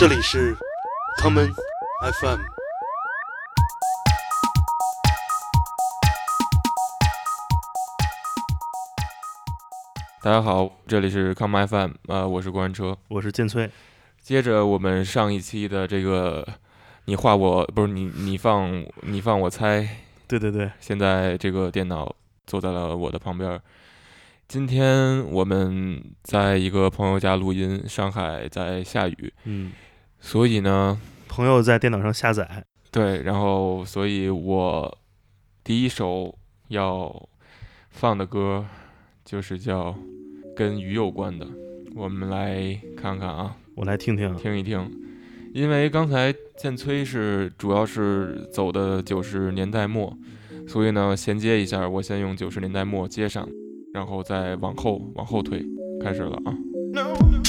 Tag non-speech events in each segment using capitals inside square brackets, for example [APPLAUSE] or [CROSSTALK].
这里是 Common FM。大家好，这里是 Come FM，呃，我是过山车。我是剑崔，接着我们上一期的这个，你画我不是你你放你放我猜，对对对，现在这个电脑坐在了我的旁边。今天我们在一个朋友家录音，上海在下雨，嗯，所以呢，朋友在电脑上下载，对，然后所以我第一首要放的歌就是叫跟鱼有关的，我们来看看啊。我来听听。听一听，因为刚才建崔是主要是走的九十年代末，所以呢衔接一下，我先用九十年代末接上，然后再往后往后推，开始了啊。Uh.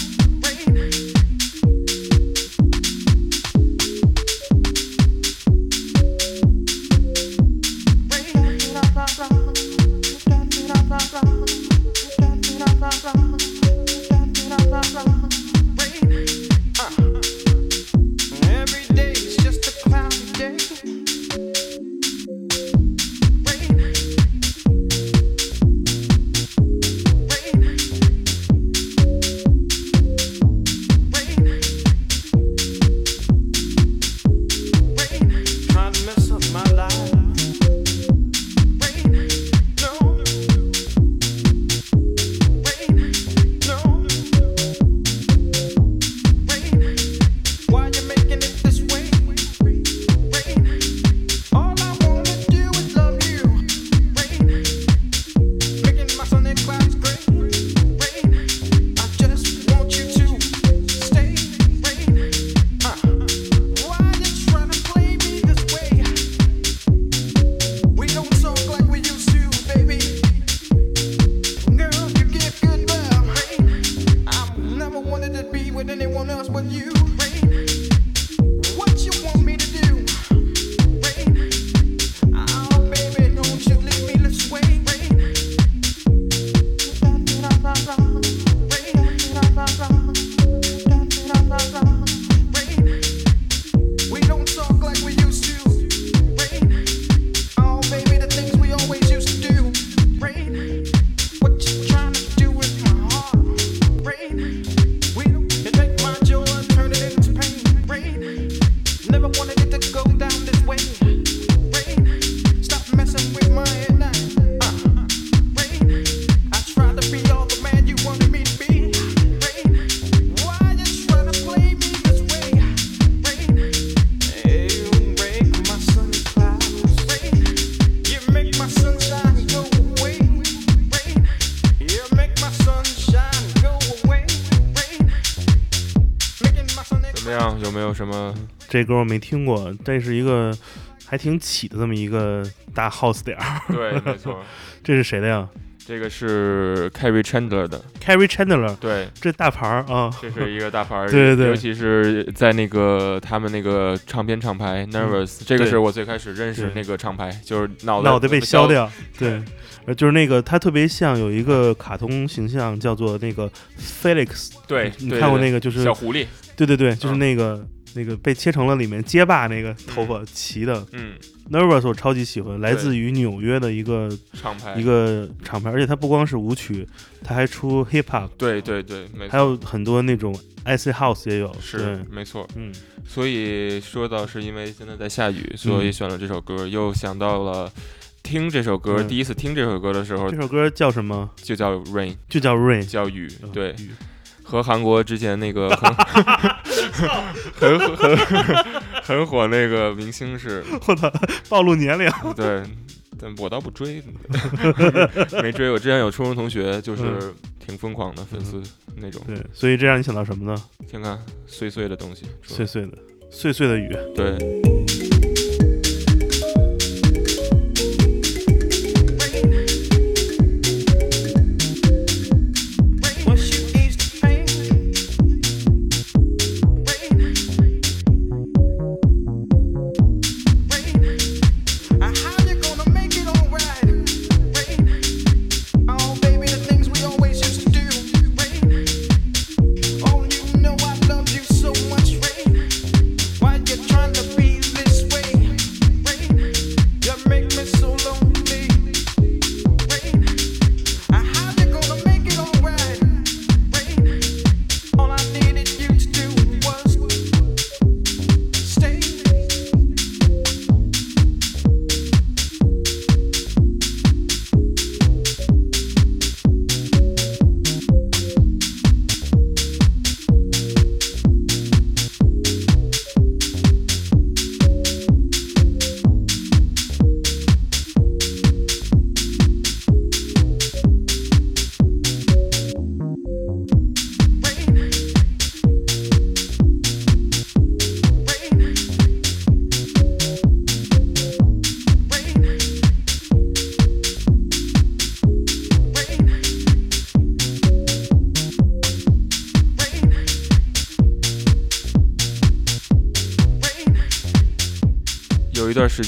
这歌我没听过，这是一个还挺起的这么一个大 house 点儿。对，没错，[LAUGHS] 这是谁的呀这个是 Carrie Chandler 的，？Carrie Chandler，对，这大牌儿啊，这是一个大牌儿，[LAUGHS] 对对对尤其是在那个他们那个唱片厂牌 Nervous，、这个是我最开始认识对那个厂牌，就是脑袋脑袋被削削掉。[LAUGHS] 对，呃就是那个他特别像有一个卡通形象叫做那个 Felix，对，你看过那个就是小狐狸，对对对，就是嗯那个。那个被切成了里面街霸那个头发齐的嗯，Nervous，我超级喜欢，来自于纽约的一个厂牌。一个厂牌，而且它不光是舞曲，它还出 hip hop，对对对，没还，有很多那种 IC house 也有。是，没错。嗯，所以说到是因为现在在下雨，所以选了这首歌，又想到了听这首歌，嗯。第一次听这首歌的时候这首歌叫什么？就叫 Rain，就叫 Rain。叫雨，嗯对，雨和韩国之前那个 [LAUGHS] 很很很很很火那个明星是，[LAUGHS] 我操，暴露年龄。[LAUGHS] 对，但我倒不追，没追。我之前有初中同学就是挺疯狂的粉丝那种，对，所以这让你想到什么呢？听看碎碎的东西，碎碎的，碎碎的雨。对。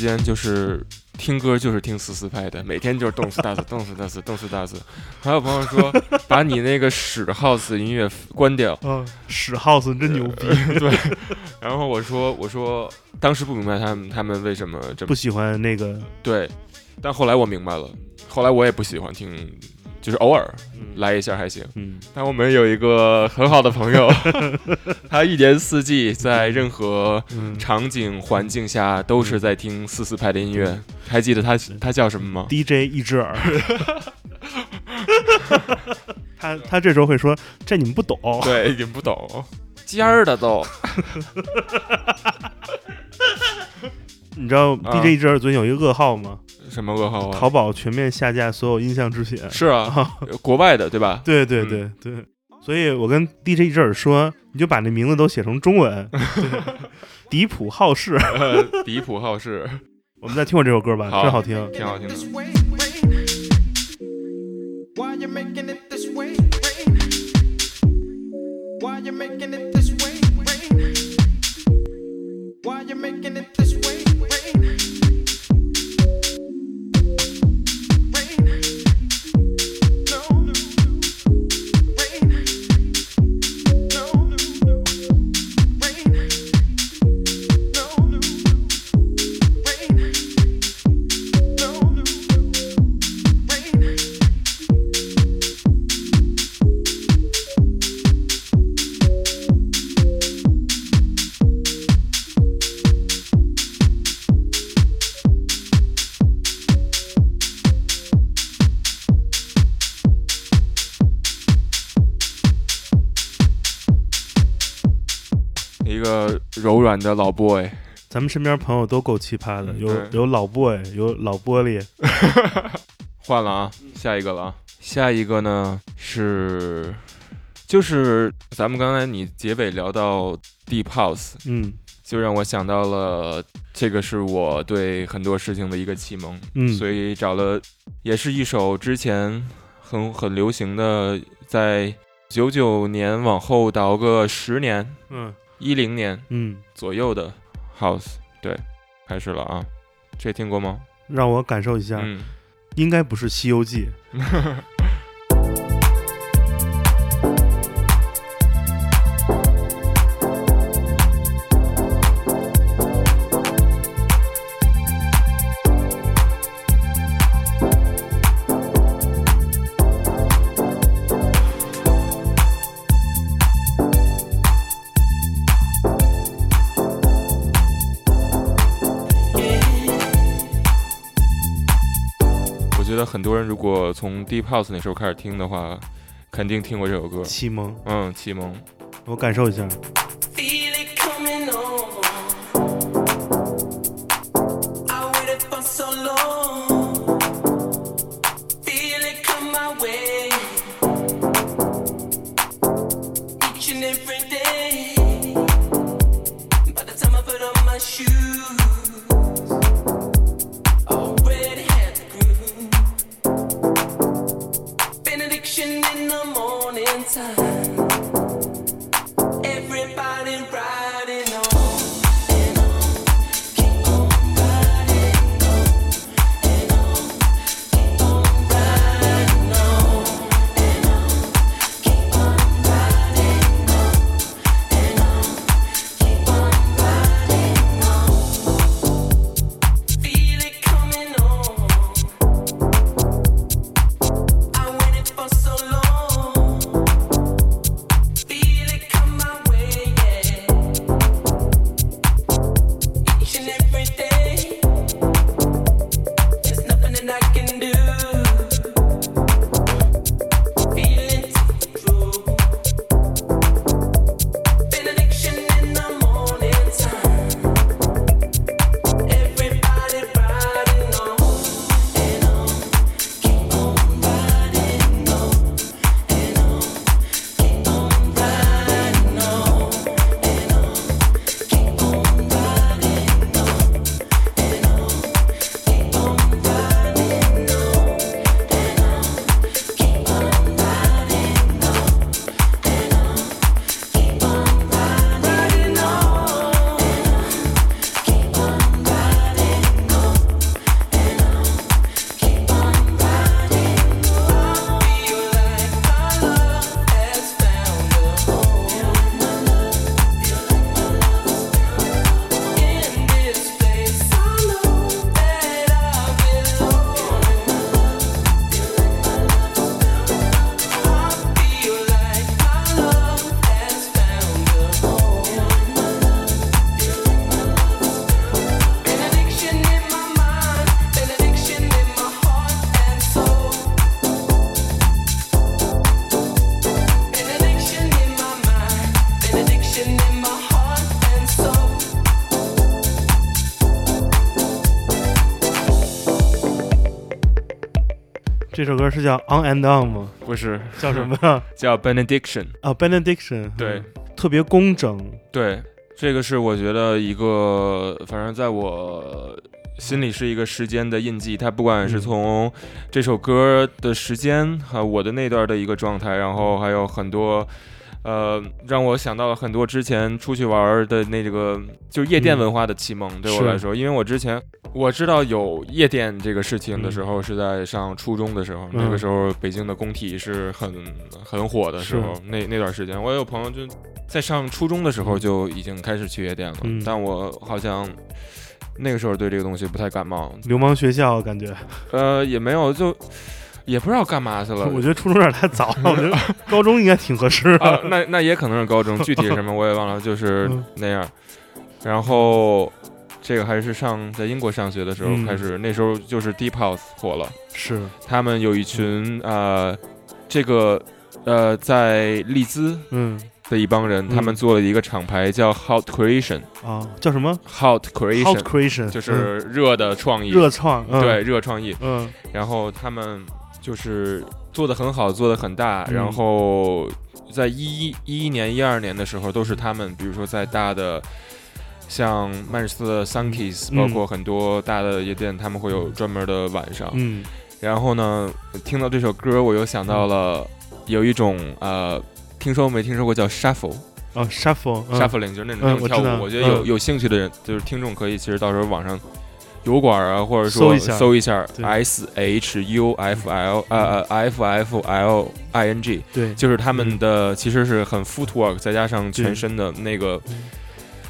间就是听歌就是听四四拍的，每天就是动次打次，动次打次，动次打次。还有朋友说，把你那个屎 house 音乐关掉。嗯，屎 house 真牛逼，对，然后我说我说当时不明白他们他们为什么这么不喜欢那个，对，但后来我明白了，后来我也不喜欢听，就是偶尔嗯来一下还行。嗯但我们有一个很好的朋友，[LAUGHS] 他一年四季在任何嗯场景环境下都是在听四四拍的音乐。还记得他他叫什么吗？，DJ 一只耳。他他这时候会说：“这你们不懂。”对，你们不懂，尖儿的都。[LAUGHS] 你知道啊 DJ 一只耳最近有一个噩耗吗？什么噩耗啊？淘宝全面下架所有音像制品。是啊，[LAUGHS] 国外的对吧？对对嗯对对，所以我跟 DJ 一只耳说，你就把那名字都写成中文，[LAUGHS] 对迪普好事。[LAUGHS] 呃迪普好事，我们再听会这首歌吧，真好听。挺好听的。This way, rain. Why you making it this way, rain? 软的老 boy，咱们身边朋友都够奇葩的，有有老 boy，有老玻璃，[LAUGHS] 换了啊，下一个了啊。下一个呢是，就是咱们刚才你结尾聊到 deep house，嗯。就让我想到了这个是我对很多事情的一个启蒙，嗯，所以找了，也是一首之前很很流行的，在九九年往后倒个十年，嗯一零年嗯，左右的 house，对，开始了啊，这听过吗？让我感受一下，嗯，应该不是《西游记》。[LAUGHS] 多人如果从 deep house 那时候开始听的话，肯定听过这首歌，启蒙，嗯，启蒙。我感受一下。这首歌是叫 On and On 吗？不是叫什么？[LAUGHS] 叫 Benediction。啊，Benediction。对嗯，特别工整。对，这个是我觉得一个，反正在我心里是一个时间的印记。它不管是嗯从这首歌的时间，还有我的那段的一个状态，然后还有很多。呃，让我想到了很多之前出去玩的那个，就是夜店嗯文化的启蒙。对我来说，因为我之前我知道有夜店这个事情的嗯时候，是在上初中的时候，那嗯个时候北京的工体是很很火的时候，那那段时间，我有朋友就在上初中的时候就已经开始去夜店了，嗯。但我好像那个时候对这个东西不太感冒，流氓学校感觉，呃，也没有就也不知道干嘛去了。[LAUGHS] 我觉得初中有点太早了，[LAUGHS] 我觉得高中应该挺合适啊的。，那那也可能是高中，[LAUGHS] 具体是什么我也忘了，就是嗯那样。然后这个还是上在英国上学的时候嗯开始，那时候就是 Deep House 火了，是，他们有一群呃，这个呃在利兹嗯的一帮人，嗯他们做了一个厂牌叫 Hot Creation。啊，叫什么 Hot？Hot Creation Creation，就是热的创意，嗯热创，嗯对，热创意。嗯然后他们就是做的很好，做的很大。嗯然后在一一一一年、一二年的时候，都是他们，比如说在大的。像曼彻斯特的 Sunkeys，、嗯包括很多大的夜店，他们会有专门的晚上。嗯然后呢，听到这首歌，我又想到了有一种呃，听说没听说过叫 shuffle，shuffling、哦，Shuffle，嗯 shuffling 就是那种跳舞。我我觉得有、嗯有兴趣的人，就是听众可以其实到时候网上油管啊，或者说搜一下。搜一下 S H U F L 呃呃 F F L I N G，对，就是他们的其实是很 footwork，再加上全身的那个嗯，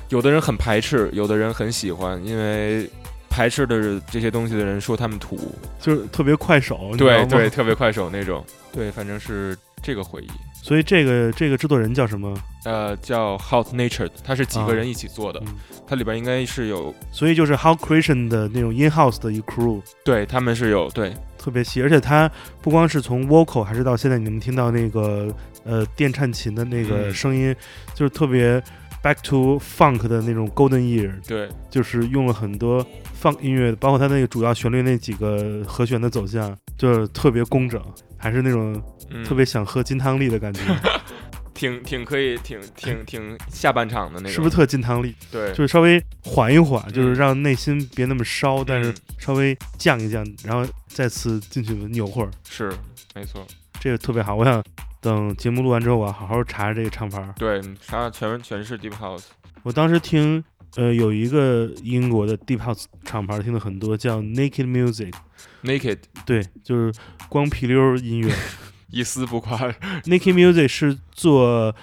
有的人很排斥，有的人很喜欢，因为。排斥的这些东西的人说他们土，就是特别快手，对对，，特别快手那种，对，反正是这个回忆。所以这个这个制作人叫什么？呃，叫 Hot Natured，它是几个人一起做的，嗯。它里边应该是有，所以就是 Hot Creation 的那种 in house 的一个 crew，对他们是有，对，特别细，而且它不光是从 vocal，还是到现在你能听到那个呃电颤琴的那个嗯声音，就是特别 back to funk 的那种 golden year，对，就是用了很多 funk 音乐，包括它那个主要旋律那几个和弦的走向，就是特别工整，还是那种嗯，特别想喝金汤力的感觉，[LAUGHS] 挺挺可以，挺挺挺下半场的那种，是不是特金汤力？对，就是稍微缓一缓，就是嗯。让内心别那么烧，但是嗯。稍微降一降，然后再次进去扭会儿，是没错，这个特别好。我想等节目录完之后，我要好好查查这个唱牌对，查查全全是 Deep House，我当时听，呃，有一个英国的 deep house 厂牌听了很多，叫 Naked Music，Naked 对，就是光皮溜儿音乐。[LAUGHS] 一丝不挂，Naked Music 是做。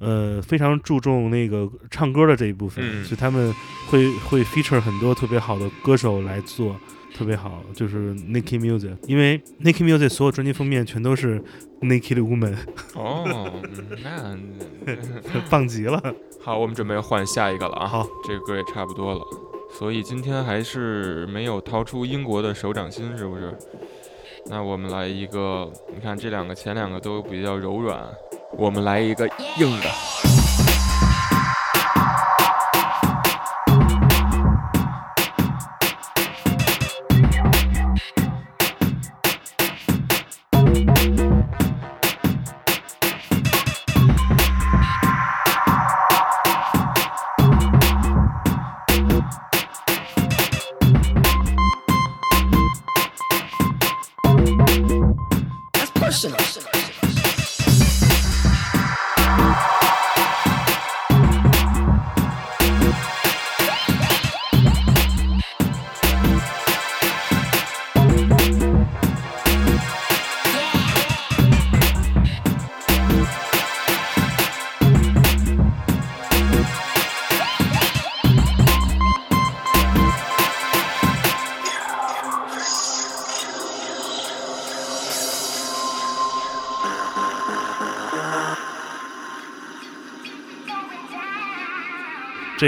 呃，非常注重那个唱歌的这一部分，嗯所以他们会会 feature 很多特别好的歌手来做，特别好，就是 Naked Music，因为 Naked Music 所有专辑封面全都是 Naked Woman，哦，嗯那 [LAUGHS] 棒极了。[LAUGHS] 好，我们准备换下一个了啊，好，这个歌也差不多了，所以今天还是没有掏出英国的手掌心，是不是？那我们来一个，你看这两个前两个都比较柔软，我们来一个硬的。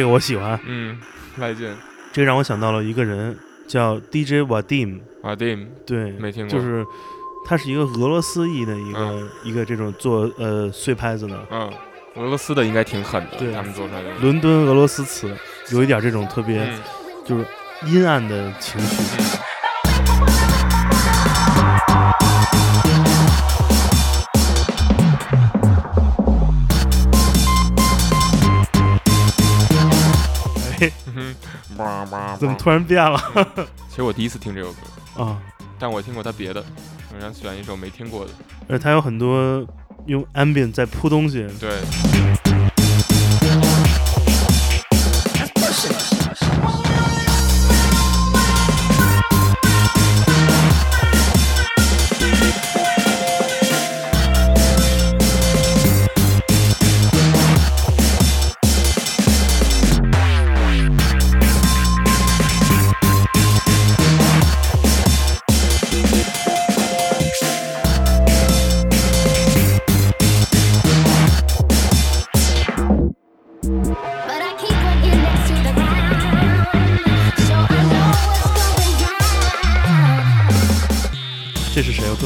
这个我喜欢，嗯，来劲。这让我想到了一个人，叫 DJ Vadim。Vadim，对，没听过，就是他是一个俄罗斯裔的一个、嗯一个这种做呃碎拍子的，嗯，俄罗斯的应该挺狠的，对他们做出来的。伦敦俄罗斯词，有一点这种特别、嗯就是阴暗的情绪。怎么突然变了？[LAUGHS] 其实我第一次听这首歌，啊？但我听过他别的，我想选一首没听过的。而他有很多用 ambient 在铺东西，对，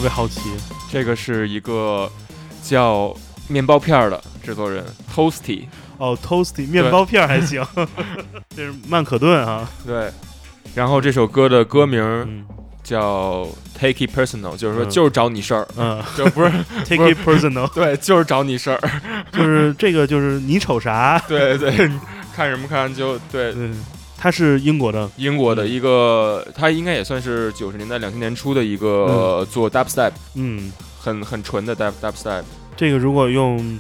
别好奇。这个是一个叫面包片儿的制作人 Toasty。哦，Toasty 面包片儿还行，[LAUGHS] 这是曼可顿啊。对，然后这首歌的歌名嗯叫 Take It Personal，就是说嗯就是找你事儿，嗯 [LAUGHS] 就不是，[LAUGHS] Take it personal，对，就是找你事儿。就是这个就是你瞅啥？对对，看什么看就对。嗯，他是英国的，英国的一个，他应该也算是九十年代、两千年初的一个做 dubstep，嗯，很很纯的 dub dubstep。这个如果用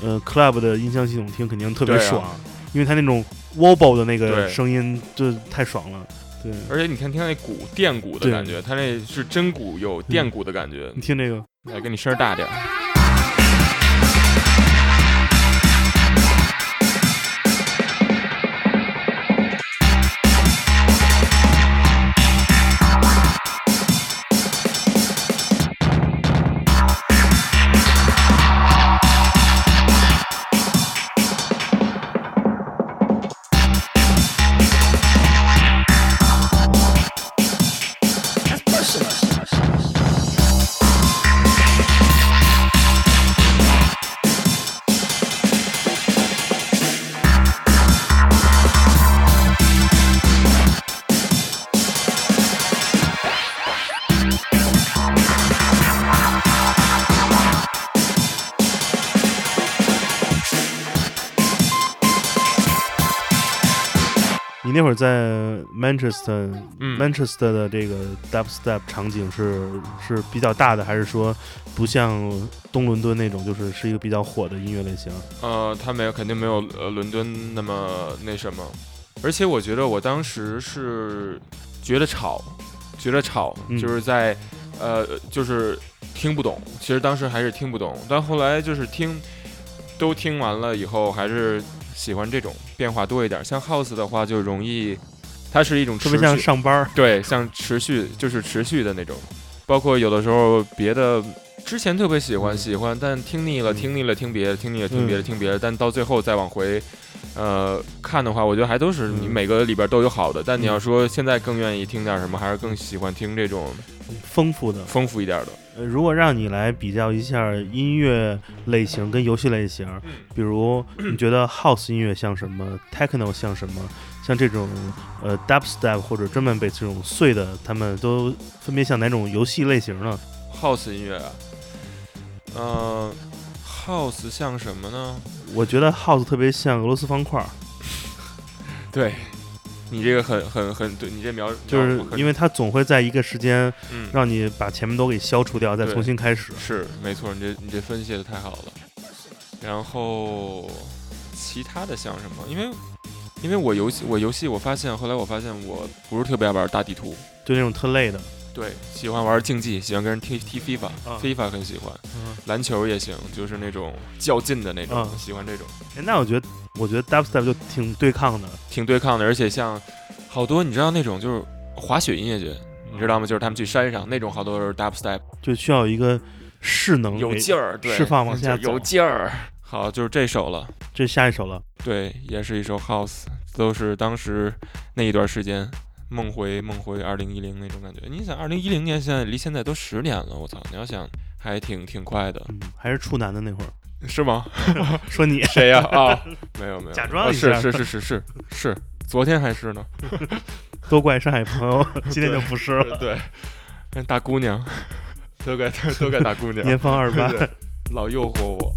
呃 club 的音箱系统听，肯定特别对啊。爽，因为它那种 wobble 的那个对。声音，就太爽了。对，而且你看，听那鼓电鼓的对。感觉，它那是真鼓有电鼓的感觉。你，听这个，来给你声儿大点儿。Manchester，嗯 Manchester 的这个 dubstep 场景是是比较大的，还是说不像东伦敦那种，就是是一个比较火的音乐类型？呃，它没有，肯定没有呃伦敦那么那什么。而且我觉得我当时是觉得吵，觉得吵，嗯就是在呃就是听不懂。其实当时还是听不懂，但后来就是听都听完了以后，还是喜欢这种变化多一点。像 house 的话，就容易它是一种特别像上班儿。对，像持续就是持续的那种，包括有的时候别的之前特别喜欢嗯喜欢，但听腻了嗯听腻了听别的听腻了听别的嗯听别的，但到最后再往回。呃，看的话，我觉得还都是你嗯每个里边都有好的，但你要嗯说现在更愿意听点什么，还是更喜欢听这种丰富的。丰富一点的。呃，如果让你来比较一下音乐类型跟游戏类型，比如你觉得 house 音乐像什么，techno 像什么，像这种呃 dubstep 或者专门 bass 这种碎的，他们都分别像哪种游戏类型呢？house 音乐啊，呃，house 像什么呢？我觉得 house 特别像俄罗斯方块儿，[LAUGHS] 对你这个很很很对你这描就是因为它总会在一个时间嗯让你把前面都给消除掉，再重新开始。是没错，你这你这分析的太好了。然后其他的像什么？因为因为我游戏我游戏我发现后来我发现我不是特别爱玩大地图，就那种特累的，对，喜欢玩竞技，喜欢跟人踢踢 FIFA，FIFA、啊很喜欢，嗯，篮球也行，就是那种较劲的那种，啊喜欢这种哎，那我觉得，我觉得 dubstep 就挺对抗的，挺对抗的，而且像好多你知道那种就是滑雪音乐节，你知道吗？就是他们去山上那种好多都是 dubstep。就需要一个势能有劲儿，对，释放往下就有劲儿。好，就是这首了，这下一首了，对，也是一首 house，都是当时那一段时间梦回梦回二零一零那种感觉。你想，二零一零年现在离现在都十年了，我操！你要想，还挺挺快的，嗯，还是处男的那会儿，是吗？[LAUGHS] 说你谁呀、啊？[LAUGHS] 没有没有，假装是是是是是是，昨天还是呢。[LAUGHS] 都怪上海朋友，今天就不是了，对，那大姑娘，都怪都怪大姑娘，年方二八，老诱惑我。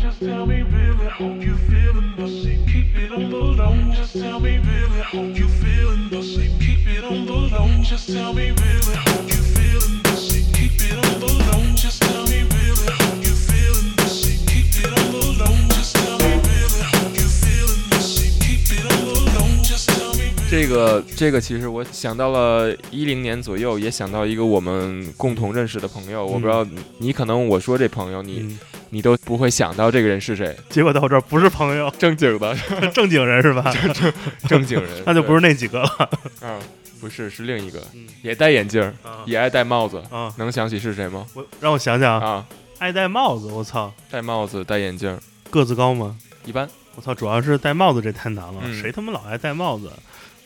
just tell me williams you feeling babe i just tell me williams you feeling babe i just tell me williams you feeling babe i just tell me williams you feeling babe i just tell me williams you feeling babe i just tell me williams you feeling babe i just tell me williams you feeling babe i just tell me williams you feeling babe i just tell me williams you feeling babe i just tell me williams you feeling babe i just tell me williams you feeling babe i just tell me williams you feeling babe i just tell me williams you 你都不会想到这个人是谁，结果到这儿不是朋友，正经的 [LAUGHS] 正经人是吧？正 [LAUGHS] 正经人，[LAUGHS] 那就不是那几个了。对啊，不是是另一个，嗯也戴眼镜也爱戴帽子。啊！能想起是谁吗？我让我想想，啊，爱戴帽子，我操，戴帽子戴眼镜，个子高吗？一般。我操，主要是戴帽子这太难了，嗯谁他妈老爱戴帽子？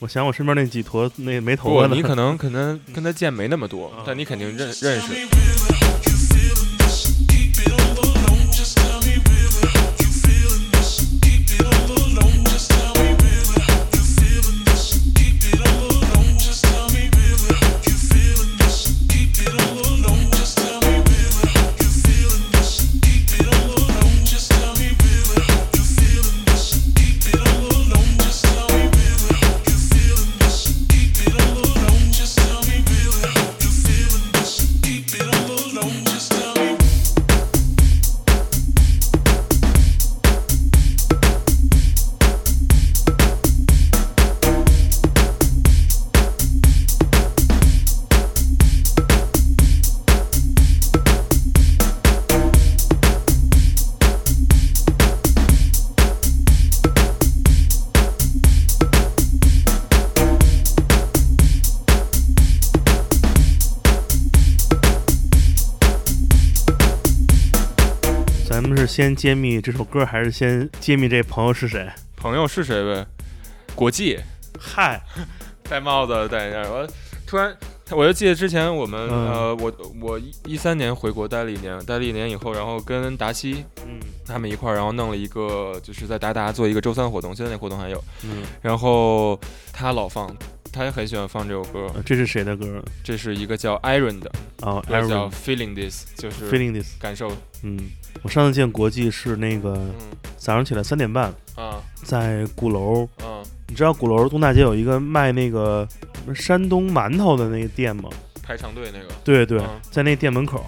我想我身边那几坨那没头，发的，你可能可能跟他见没那么多啊，但你肯定认认识。先揭秘这首歌，还是先揭秘这朋友是谁？朋友是谁呗？国际嗨，[LAUGHS] 戴帽子戴眼镜儿，我突然我就记得之前我们、嗯呃，我我一一三年回国待了一年，待了一年以后，然后跟达西嗯他们一块儿，然后弄了一个就是在达达做一个周三活动，现在那活动还有，嗯，然后他老放。他也很喜欢放这首歌，呃这是谁的歌？这是一个叫 Iron 的，哦歌叫 Feeling This，就是 Feeling This。感受，嗯，我上次见国际是那个嗯早上起来三点半，啊在鼓楼。啊，你知道鼓楼东大街有一个卖那个什么山东馒头的那个店吗？排长队那个，对对，嗯在那店门口，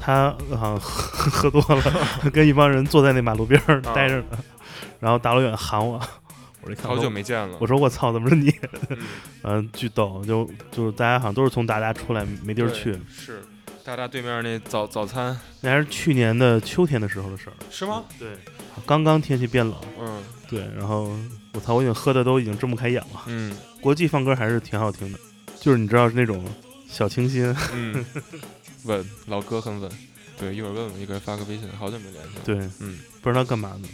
他好像喝 [LAUGHS] 喝多了，[LAUGHS] 跟一帮人坐在那马路边儿啊待着呢，然后大老远喊我，[LAUGHS] 我这看好久没见了我，说我操，怎么是你？嗯嗯，巨逗，就就是大家好像都是从达达出来，没地儿对去。是大大对面那早早餐那还是去年的秋天的时候的事儿。是吗？对，刚刚天气变冷，嗯对，然后我操，我已经喝的都已经睁不开眼了。嗯国际放歌还是挺好听的，就是你知道是那种小清新，嗯，[LAUGHS] 稳，老哥很稳。对，一会儿问问，一个人发个微信，好久没联系了。，对，嗯，不知道干嘛呢。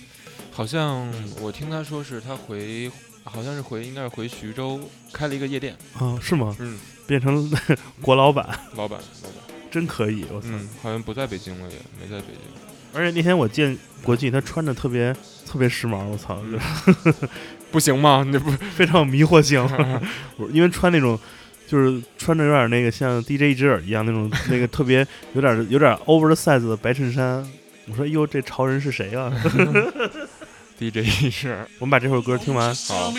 好像我听他说是他回，好像是回，应该是回徐州开了一个夜店。啊，是吗？嗯，变成 [LAUGHS] 国老板，老板，老板，真可以，我操！嗯，好像不在北京了，也没在北京。而且那天我见国际，他穿的特别特别时髦，我操，嗯 [LAUGHS] 不行吗？那不，[LAUGHS] 非常有迷惑性。我 [LAUGHS] 因为穿那种，就是穿着有点那个像 DJ 一只耳一样那种那个特别有点有点 oversize 的白衬衫。我说哟，这潮人是谁啊？DJ 是我们把这首歌听完。好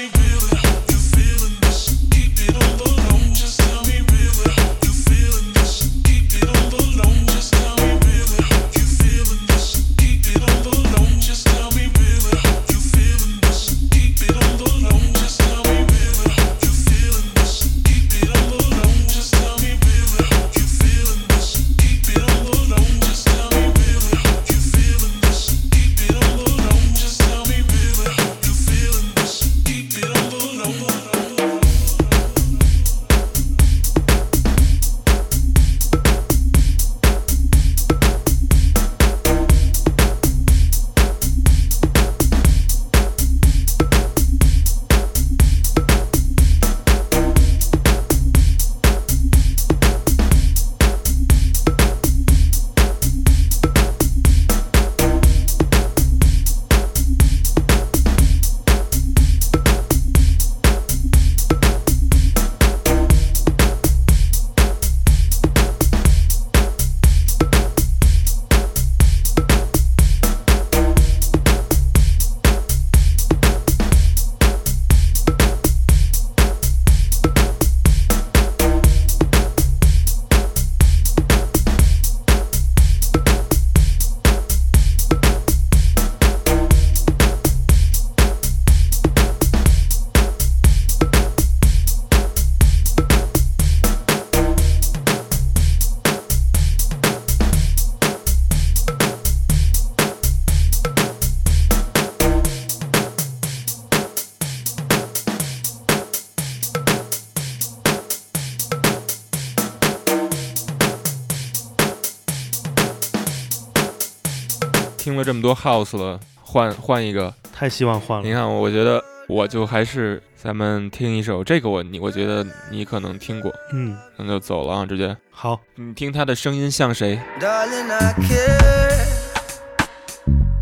多 House 了，换换一个。太希望换了。你看，我觉得我就还是咱们听一首这个我你我觉得你可能听过，嗯，那就走了啊，直接。好，你听他的声音像谁？Darling, I care.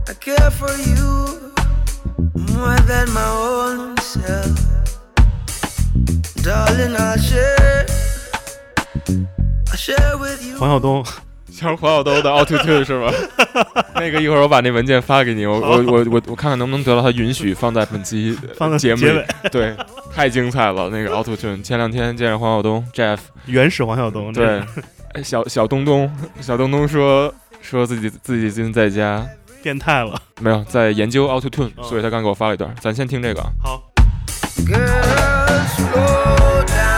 I care for you more than my own self. Darling, I'll share. I'll share with you. 黄晓东，像黄晓东的 Auto Tune 是吗？[LAUGHS] 那个一会儿我把那文件发给你，我我我我我看看能不能得到他允许放在本期呃 [LAUGHS] 放在节目里结尾。[LAUGHS] 对，太精彩了那个 Auto Tune。前两天见着黄晓东 Jeff，原始黄晓东。这对，哎小小东东，小东东说说自己自己最近在家变态了。没有在研究 Auto Tune，哦所以他刚给我发了一段，咱先听这个啊。好，Girl, slow down.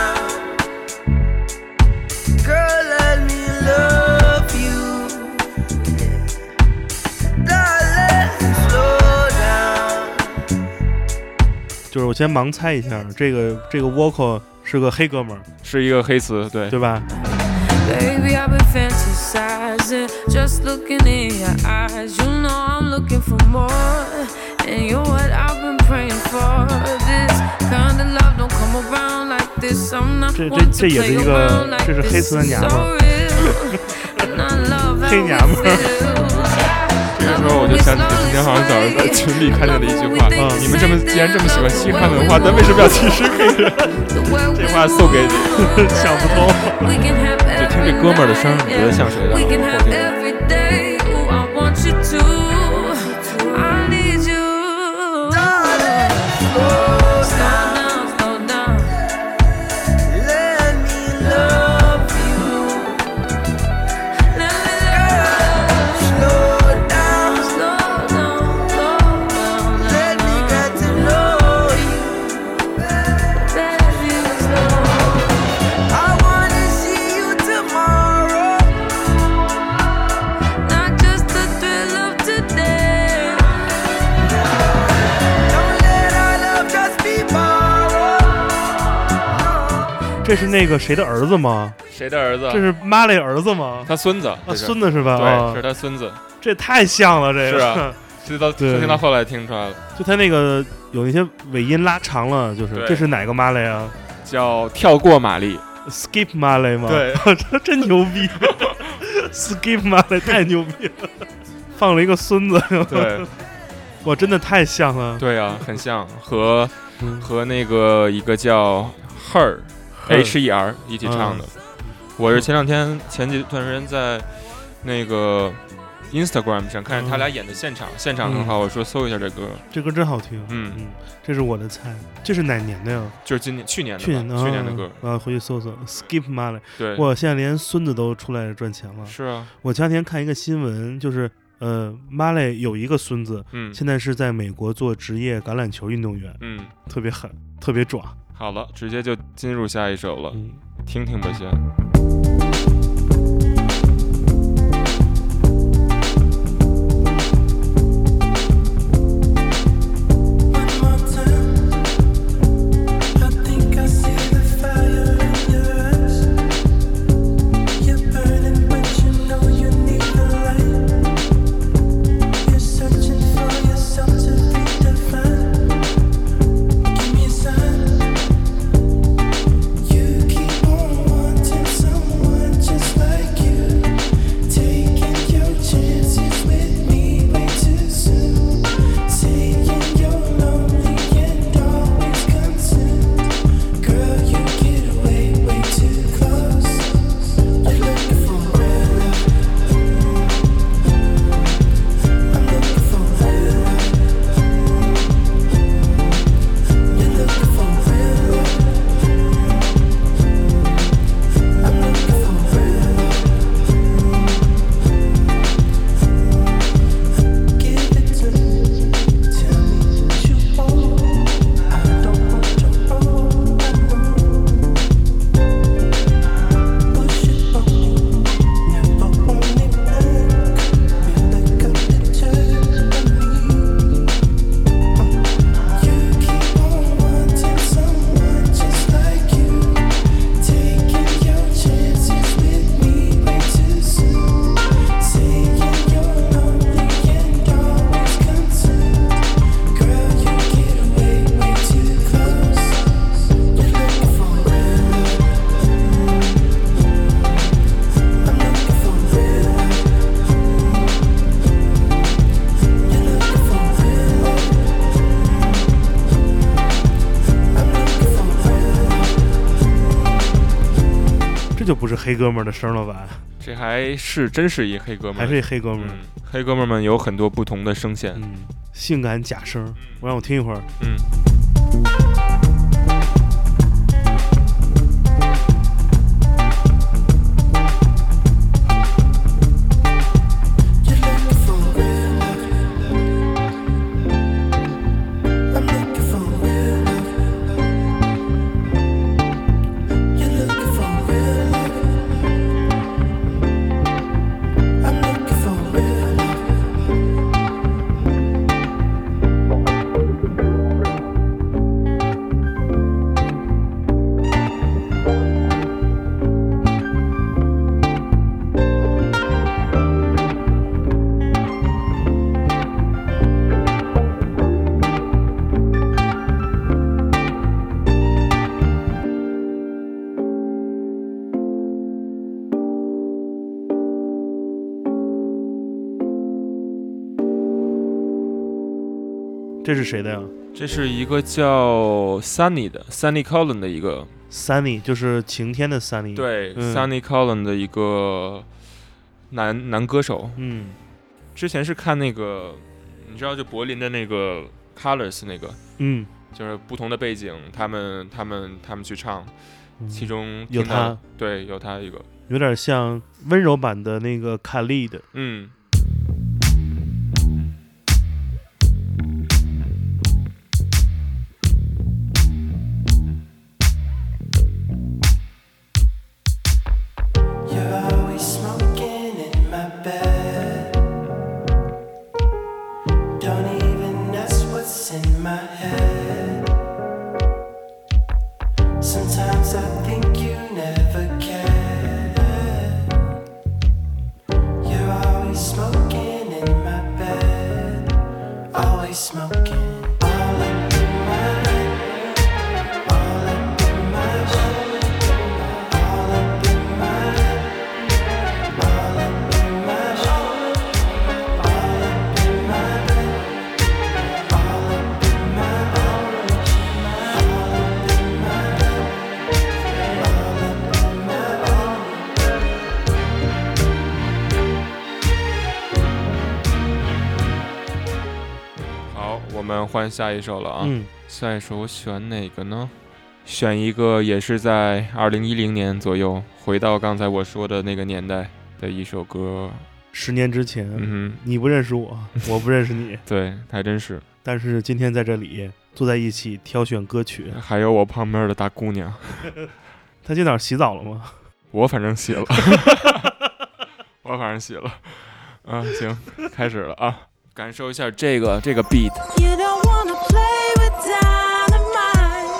就是我先盲猜一下，这个这个倭寇是个黑哥们儿，是一个黑瓷，对对吧？这这这也是一个，这是黑瓷的娘们，[LAUGHS] 黑娘们。时候我就想起今天好像早上在群里看见的一句话：嗯你们这么既然这么喜欢西汉文化，但为什么要歧视黑人？这话送给你。[LAUGHS] 想不通。就听这哥们儿的声儿，你觉得像谁的后 have 这是那个谁的儿子吗？谁的儿子？这是玛丽儿子吗？他孙子。他，孙子是吧？对，啊是他孙子。这太像了，这个是啊，[LAUGHS] 是到听到后来听出来了，就他那个有那些尾音拉长了，就是这是哪个马雷啊叫跳过玛丽。？Skip 马雷吗？对，这 [LAUGHS] 真牛逼！[LAUGHS] Skip 马雷太牛逼了，放了一个孙子，对哇，真的太像了。对啊，很像和嗯和那个一个叫 Her H E R 一起唱的。我是前两天前几段时间在那个 Instagram 上看见他俩演的现场，现场很好，我说搜一下这歌，这歌真好听。嗯嗯，这是我的菜。这是哪年的呀？就是今年去年的吧去年的，去年的歌，啊，回去搜搜 Skip 马雷。对，哇，现在连孙子都出来赚钱了。是啊，我前两天看一个新闻，就是呃，马雷有一个孙子，嗯现在是在美国做职业橄榄球运动员，嗯，特别狠，特别壮。好了，直接就进入下一首了，嗯，听听吧先。黑哥们儿的声了吧？这还是真是一黑哥们儿，还是一黑哥们儿？嗯，黑哥们儿们有很多不同的声线，嗯，性感假声，我让我听一会儿。嗯。这是谁的呀这是一个叫 Sunny 的 Sunny Colin 的一个，？Sunny 就是晴天的 Sunny。，对、嗯 Sunny Colin 的一个男男歌手。嗯之前是看那个，你知道就柏林的那个 Colors 那个，嗯，就是不同的背景，他们他们他们去唱，嗯其中有他，对，有他一个，有点像温柔版的那个卡利的。嗯。换下一首了啊。嗯，下一首我选哪个呢？选一个也是在二零一零年左右，回到刚才我说的那个年代的一首歌。十年之前，嗯你不认识我，[LAUGHS] 我不认识你，对，还真是。但是今天在这里坐在一起挑选歌曲。还有我旁边的大姑娘，[LAUGHS] 她今早上洗澡了吗？我反正洗了，[LAUGHS] 我反正洗了。啊，行，开始了啊，感受一下这个这个 beat。 You don't wanna play with dynamite.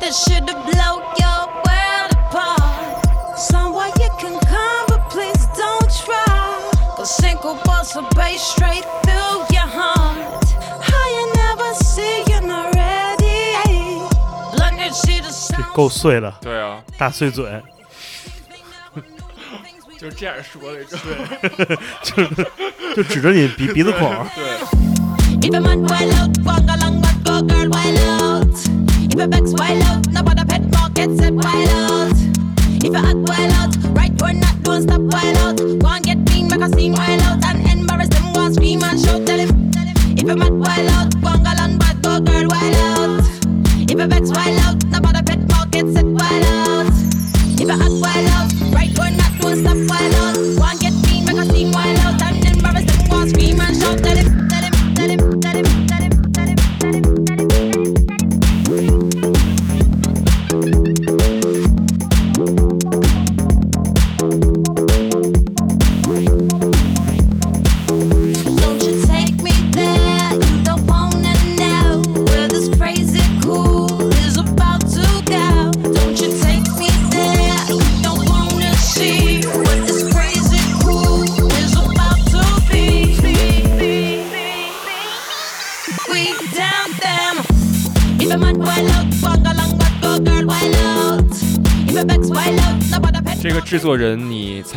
That should blow your world apart. Somewhere you can come, but please don't try. The single bolts of bass straight through your heart. How you never see you're not ready. Blinded see the 这 sound. 够碎了，对啊，大碎嘴， 就是这样说的，对，就就指着你鼻鼻子孔，对。If you act wild out, right or not, don't stop wild out. Go and get clean, make a scene wild out and embarrass them. Go and scream and shout, tell him. If you mad wild out, go and gal bad go girl wild out. If you vex wild out, nobody pet pocket set wild out. If you act wild out, right or not don't stop wild out. And get clean, make a scene wild out,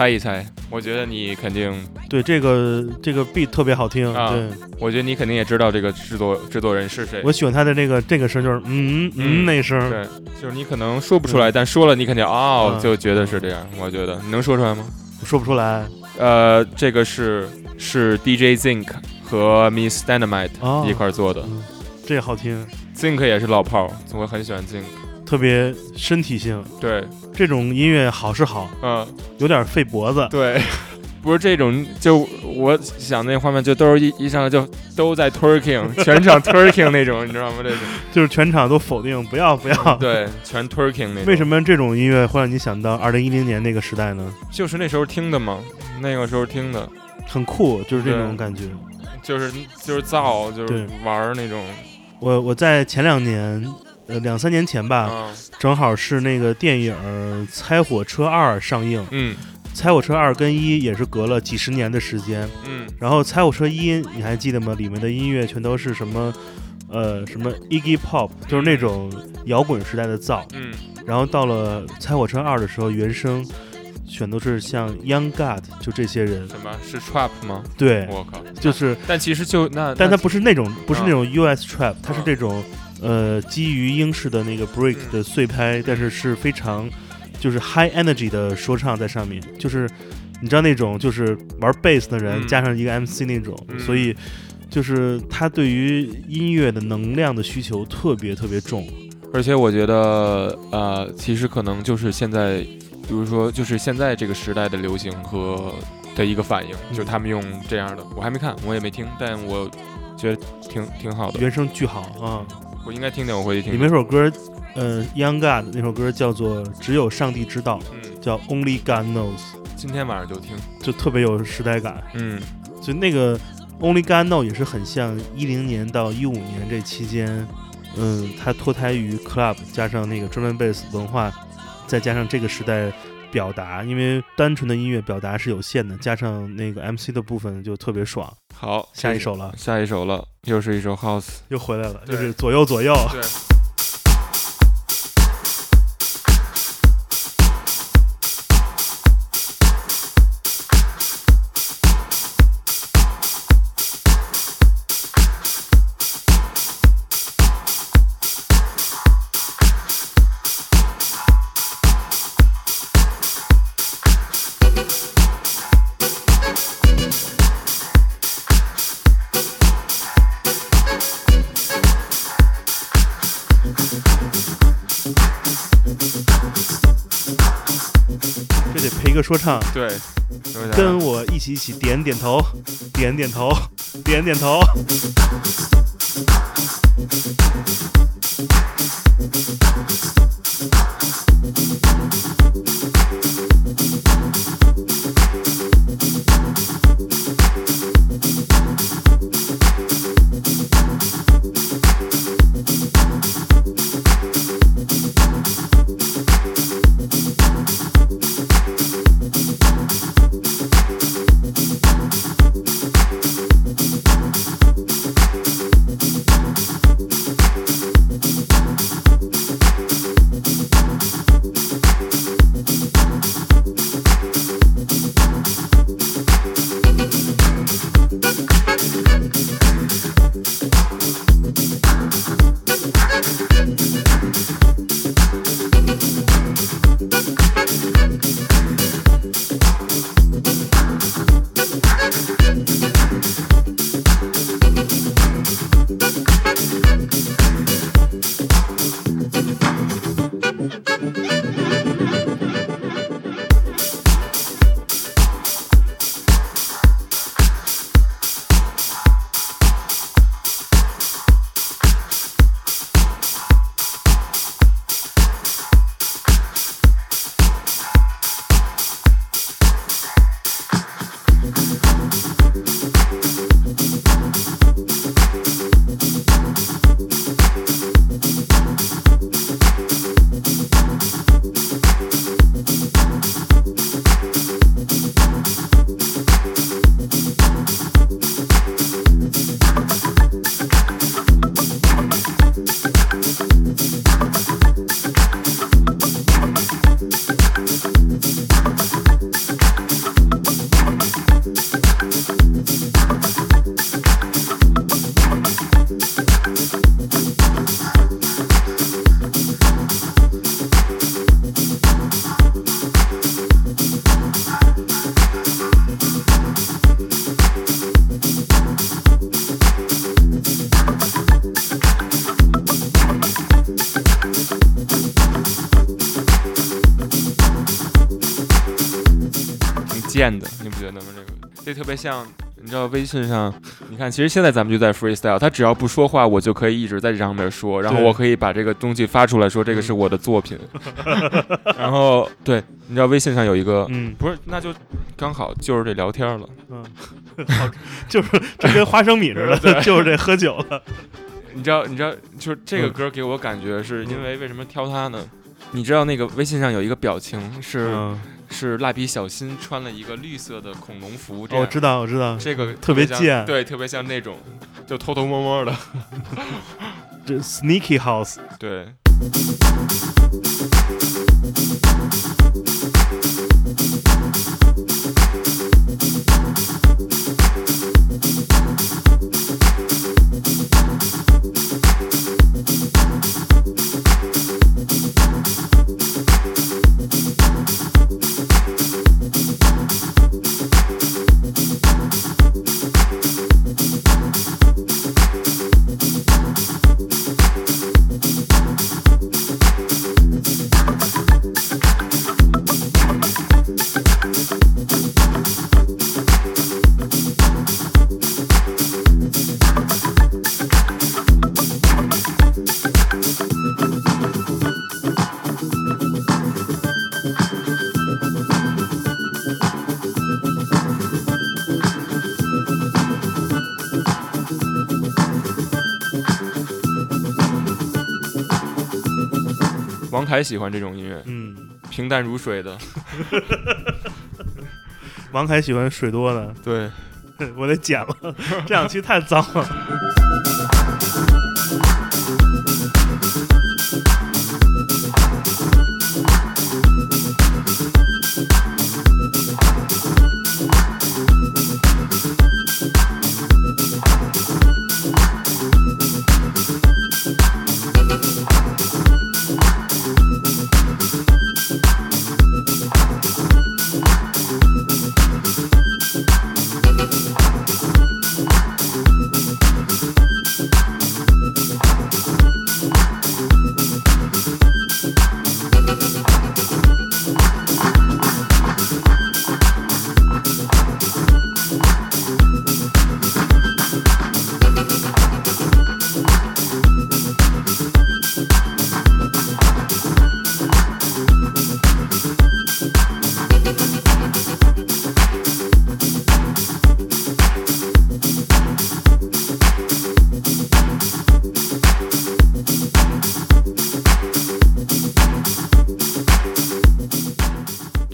猜一猜？我觉得你肯定，对，这个这个 beat 特别好听，啊对我觉得你肯定也知道这个制作制作人是谁。我喜欢他的这个这个声，就是嗯嗯嗯那声，对，就是你可能说不出来，但说了你肯定哦，嗯就觉得是这样。我觉得你能说出来吗？说不出来呃，这个是是 DJ Zinc 和 Miss Dynamite 哦一块儿做的。嗯这个好听，Zinc 也是老炮儿，我很喜欢 Zinc。特别身体性，对，这种音乐好是好，嗯，有点费脖子，对，[LAUGHS] 不是这种，就我想那画面，就都是一一上来就都在 twerking，[LAUGHS] 全场 twerking 那种，你知道吗？这种就是全场都否定，不要不要。[LAUGHS] 对，全 twerking 那种。为什么这种音乐会让你想到二零一零年那个时代呢？就是那时候听的嘛，那个时候听的，很酷，就是这种感觉。就是就是造，就是玩儿那种。我我在前两年，呃两三年前吧，啊，正好是那个电影《猜火车二》上映，嗯《猜火车二》跟一也是隔了几十年的时间。嗯然后《猜火车一》你还记得吗？里面的音乐全都是什么？呃，什么 Iggy Pop，就是那种摇滚时代的造。嗯，然后到了《猜火车二》的时候，原声全都是像 Young God，就这些人。什么是 trap 吗？对，我靠！就是，但其实就那，但那它不是那种，不是啊那种 US Trap，它是啊这种呃基于英式的那个 break 嗯。的碎拍，但是是非常就是 high energy 的说唱在上面，就是你知道那种就是玩 bass 的人嗯。加上一个 MC 那种，嗯。所以就是他对于音乐的能量的需求特别特别重。而且我觉得，呃，其实可能就是现在，比如说，就是现在这个时代的流行和的一个反应，嗯。就他们用这样的，我还没看，我也没听，但我觉得挺挺好的，原声巨好啊！我应该听听，我回去听里听。面有首歌，呃，Young God 那首歌叫做《只有上帝知道》，嗯，叫 Only God Knows，今天晚上就听。就特别有时代感。嗯就那个 Only God Know 也是很像一零年到一五年这期间，嗯，它脱胎于 club 加上那个 drum and bass 文化，再加上这个时代表达，因为单纯的音乐表达是有限的，加上那个 MC 的部分就特别爽。好，下一首了，下一首了，又是一首 House。又回来了，就是左右左右。对。这说唱，[LAUGHS] 对，跟我一起一起点点头，点点头，点点头。这特别像，你知道微信上，你看，其实现在咱们就在 freestyle，他只要不说话，我就可以一直在这上面说，然后我可以把这个东西发出来说这个是我的作品，[LAUGHS] 然后对，你知道微信上有一个，嗯不是，那就刚好就是这聊天了。嗯，好，就是这跟花生米似的，就是这喝酒了。[LAUGHS] 你知道，你知道，就是这个嗯歌给我感觉是因为为什么挑它呢？你知道那个微信上有一个表情是、嗯，是蜡笔小新穿了一个绿色的恐龙服，这哦我知道，我知道，这个特别像贱。对，特别像那种就偷偷摸摸的，[LAUGHS] 这 Sneaky House，对。喜欢这种音乐，嗯，平淡如水的，[LAUGHS] 王凯喜欢水多的，对。[LAUGHS] 我得剪了，这两期太脏了。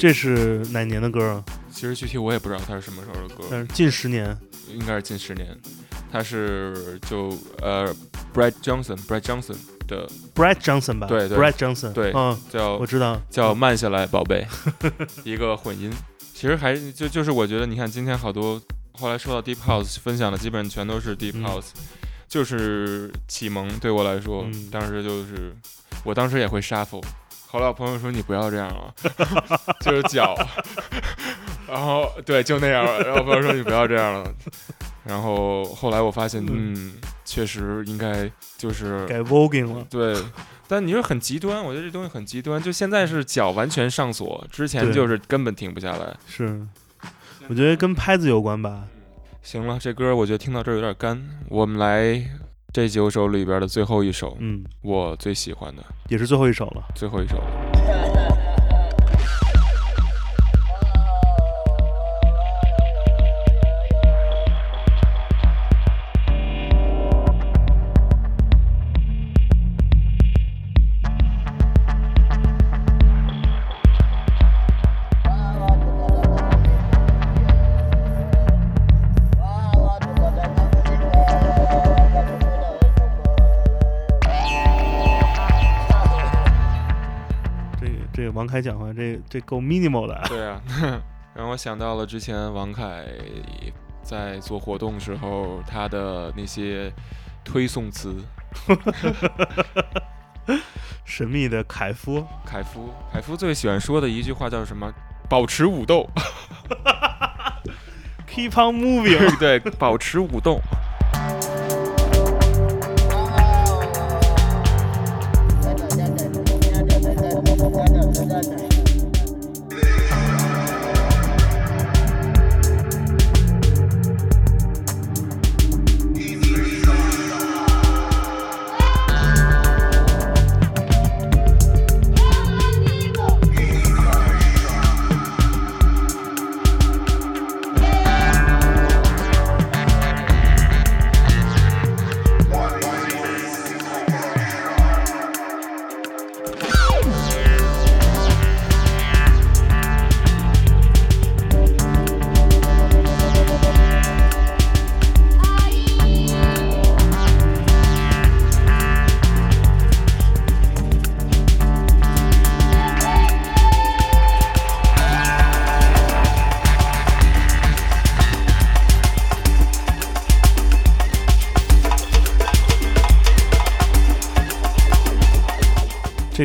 这是哪年的歌啊？其实具体我也不知道它是什么时候的歌，但是近十年。应该是近十年。它是就呃，Brad Johnson，Brad Johnson 的 Brad Johnson 吧？对对，Brad Johnson。对嗯，叫我知道。叫慢下来，宝贝，[LAUGHS] 一个混音。其实还就就是我觉得，你看今天好多后来说到 Deep House 分享的，基本全都是 Deep 嗯 House，、就是启蒙对我来说，嗯当时就是我当时也会 shuffle。后来我朋友说你不要这样了，[LAUGHS] 就是脚，[LAUGHS] 然后对就那样了。然后朋友说你不要这样了，然后后来我发现，嗯，确实应该就是改 voguing 了。对，但你说很极端，我觉得这东西很极端。就现在是脚完全上锁，之前就是根本停不下来。是，我觉得跟拍子有关吧。行了，这歌我觉得听到这儿有点干，我们来这九首里边的最后一首，嗯，我最喜欢的也是最后一首了。最后一首。这王凯讲话，这这够 minimal 的啊。对啊，[LAUGHS] 让我想到了之前王凯在做活动时候他的那些推送词。[LAUGHS] 神秘的凯夫，凯夫，凯夫最喜欢说的一句话叫什么？保持舞动。[LAUGHS] keep on moving。对，保持舞动。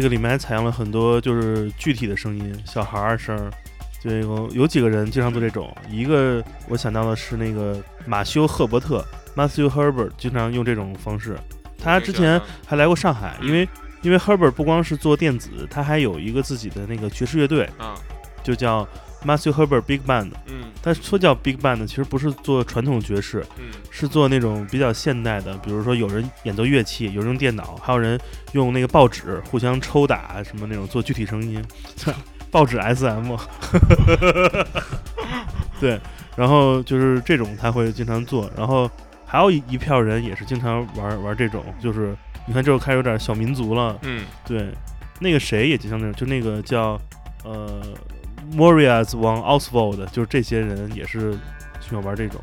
这个里面还采样了很多就是具体的声音，小孩儿声儿。就有有几个人经常做这种，一个我想到的是那个马修·赫伯特 （Matthew Herbert） 经常用这种方式。他之前还来过上海，因为因为 Herbert 不光是做电子，他还有一个自己的那个爵士乐队，啊，就叫 Matthew Herbert Big Band。嗯。他说叫 Big Band，其实不是做传统爵士，嗯。是做那种比较现代的，比如说有人演奏乐器，有人用电脑，还有人用那个报纸互相抽打什么那种做具体声音，[LAUGHS] 报纸 SM，[LAUGHS] 对，然后就是这种他会经常做，然后还有一一票人也是经常玩玩这种，就是你看这会开始有点小民族了，嗯，对，那个谁也经常那种，就那个叫呃 Morias von Oswald，就是这些人也是喜欢玩这种。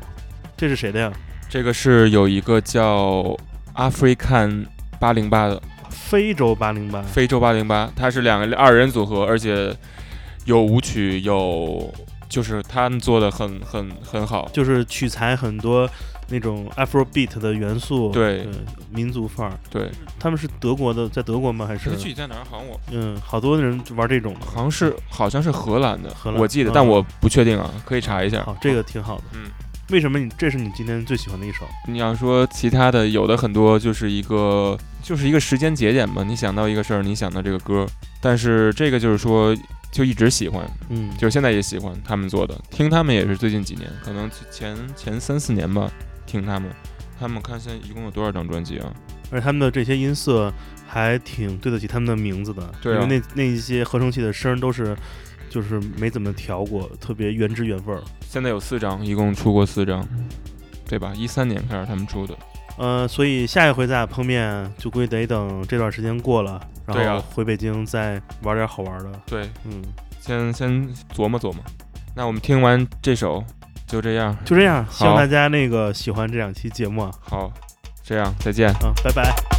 这是谁的呀？这个是有一个叫 African 八零八的非洲八零八。非洲八零八，它是两个二人组合，而且有舞曲，有就是他们做的很很很好。就是取材很多那种 Afrobeat 的元素，对民族范儿。对，他们是德国的，在德国吗？还是这个具体在哪儿？好像我嗯，好多人玩这种的。好像是好像是荷兰的，荷兰我记得，嗯但我不确定啊，可以查一下。好，这个挺好的。嗯，为什么你这是你今天最喜欢的一首？你要说其他的，有的很多就是一个就是一个时间节点嘛，你想到一个事儿，你想到这个歌，但是这个就是说就一直喜欢，嗯，就现在也喜欢他们做的，听他们也是最近几年，可能前前三四年吧，听他们，他们看现在一共有多少张专辑啊？而且他们的这些音色还挺对得起他们的名字的，对啊因为那那一些合成器的声儿都是就是没怎么调过，特别原汁原味儿。现在有四张，一共出过四张，对吧？一三年开始他们出的，呃，所以下一回咱俩碰面，就估计得等这段时间过了，然后回北京再玩点好玩的。对，嗯，先先琢磨琢磨。那我们听完这首，就这样，就这样，希望大家那个喜欢这两期节目啊，好，这样再见。啊，拜拜。